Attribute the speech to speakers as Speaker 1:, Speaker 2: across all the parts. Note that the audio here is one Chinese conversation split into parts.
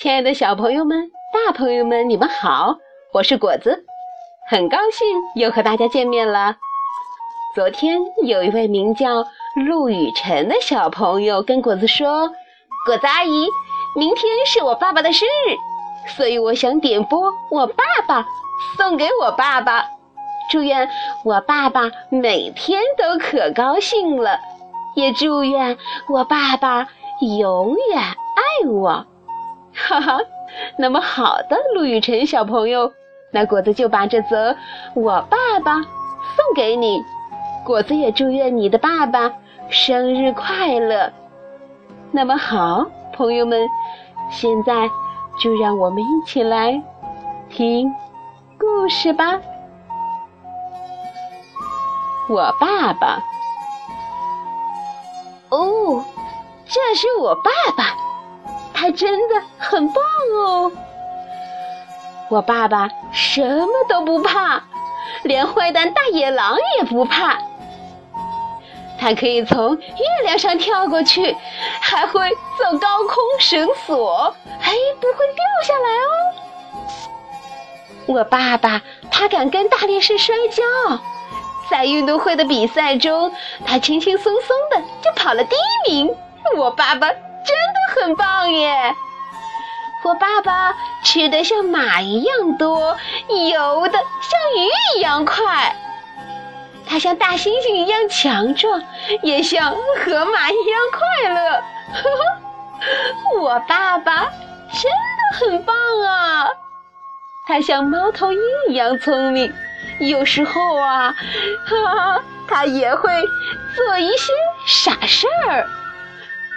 Speaker 1: 亲爱的小朋友们、大朋友们，你们好！我是果子，很高兴又和大家见面了。昨天有一位名叫陆雨辰的小朋友跟果子说：“果子阿姨，明天是我爸爸的生日，所以我想点播我爸爸送给我爸爸，祝愿我爸爸每天都可高兴了，也祝愿我爸爸永远爱我。”哈哈，那么好的，陆雨辰小朋友，那果子就把这则我爸爸送给你。果子也祝愿你的爸爸生日快乐。那么好，朋友们，现在就让我们一起来听故事吧。我爸爸，哦，这是我爸爸。他真的很棒哦！我爸爸什么都不怕，连坏蛋大野狼也不怕。他可以从月亮上跳过去，还会走高空绳索，哎，不会掉下来哦。我爸爸他敢跟大力士摔跤，在运动会的比赛中，他轻轻松松的就跑了第一名。我爸爸。真的很棒耶！我爸爸吃的像马一样多，游的像鱼一样快。他像大猩猩一样强壮，也像河马一样快乐。我爸爸真的很棒啊！他像猫头鹰一样聪明，有时候啊，哈，他也会做一些傻事儿。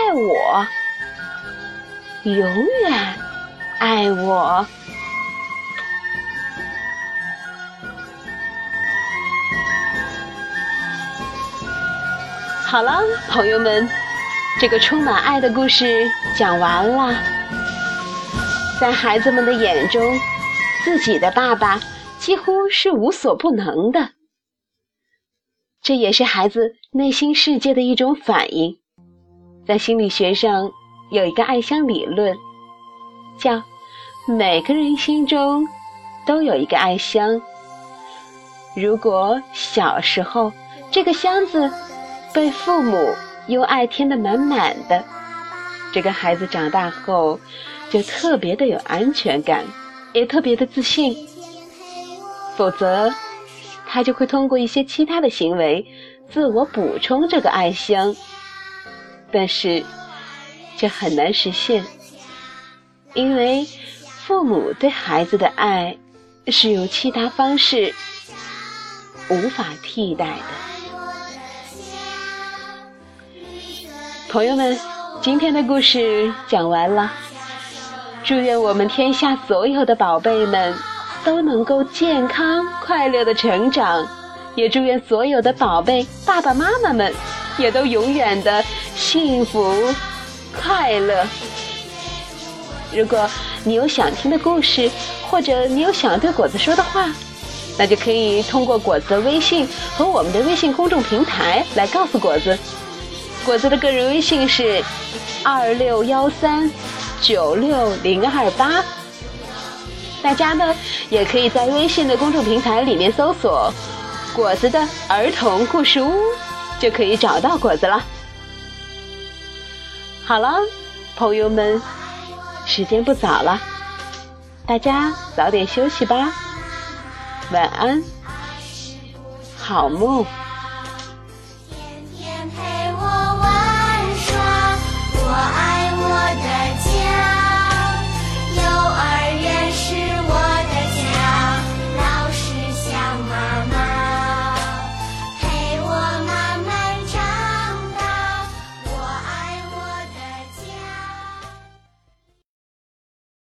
Speaker 1: 爱我，永远爱我。好了，朋友们，这个充满爱的故事讲完了。在孩子们的眼中，自己的爸爸几乎是无所不能的，这也是孩子内心世界的一种反应。在心理学上有一个爱箱理论，叫每个人心中都有一个爱箱。如果小时候这个箱子被父母用爱填得满满的，这个孩子长大后就特别的有安全感，也特别的自信。否则，他就会通过一些其他的行为自我补充这个爱箱。但是，这很难实现，因为父母对孩子的爱是由其他方式无法替代的。朋友们，今天的故事讲完了，祝愿我们天下所有的宝贝们都能够健康快乐的成长，也祝愿所有的宝贝爸爸妈妈们。也都永远的幸福快乐。如果你有想听的故事，或者你有想对果子说的话，那就可以通过果子的微信和我们的微信公众平台来告诉果子。果子的个人微信是二六幺三九六零二八。大家呢也可以在微信的公众平台里面搜索“果子的儿童故事屋”。就可以找到果子了。好了，朋友们，时间不早了，大家早点休息吧，晚安，好梦。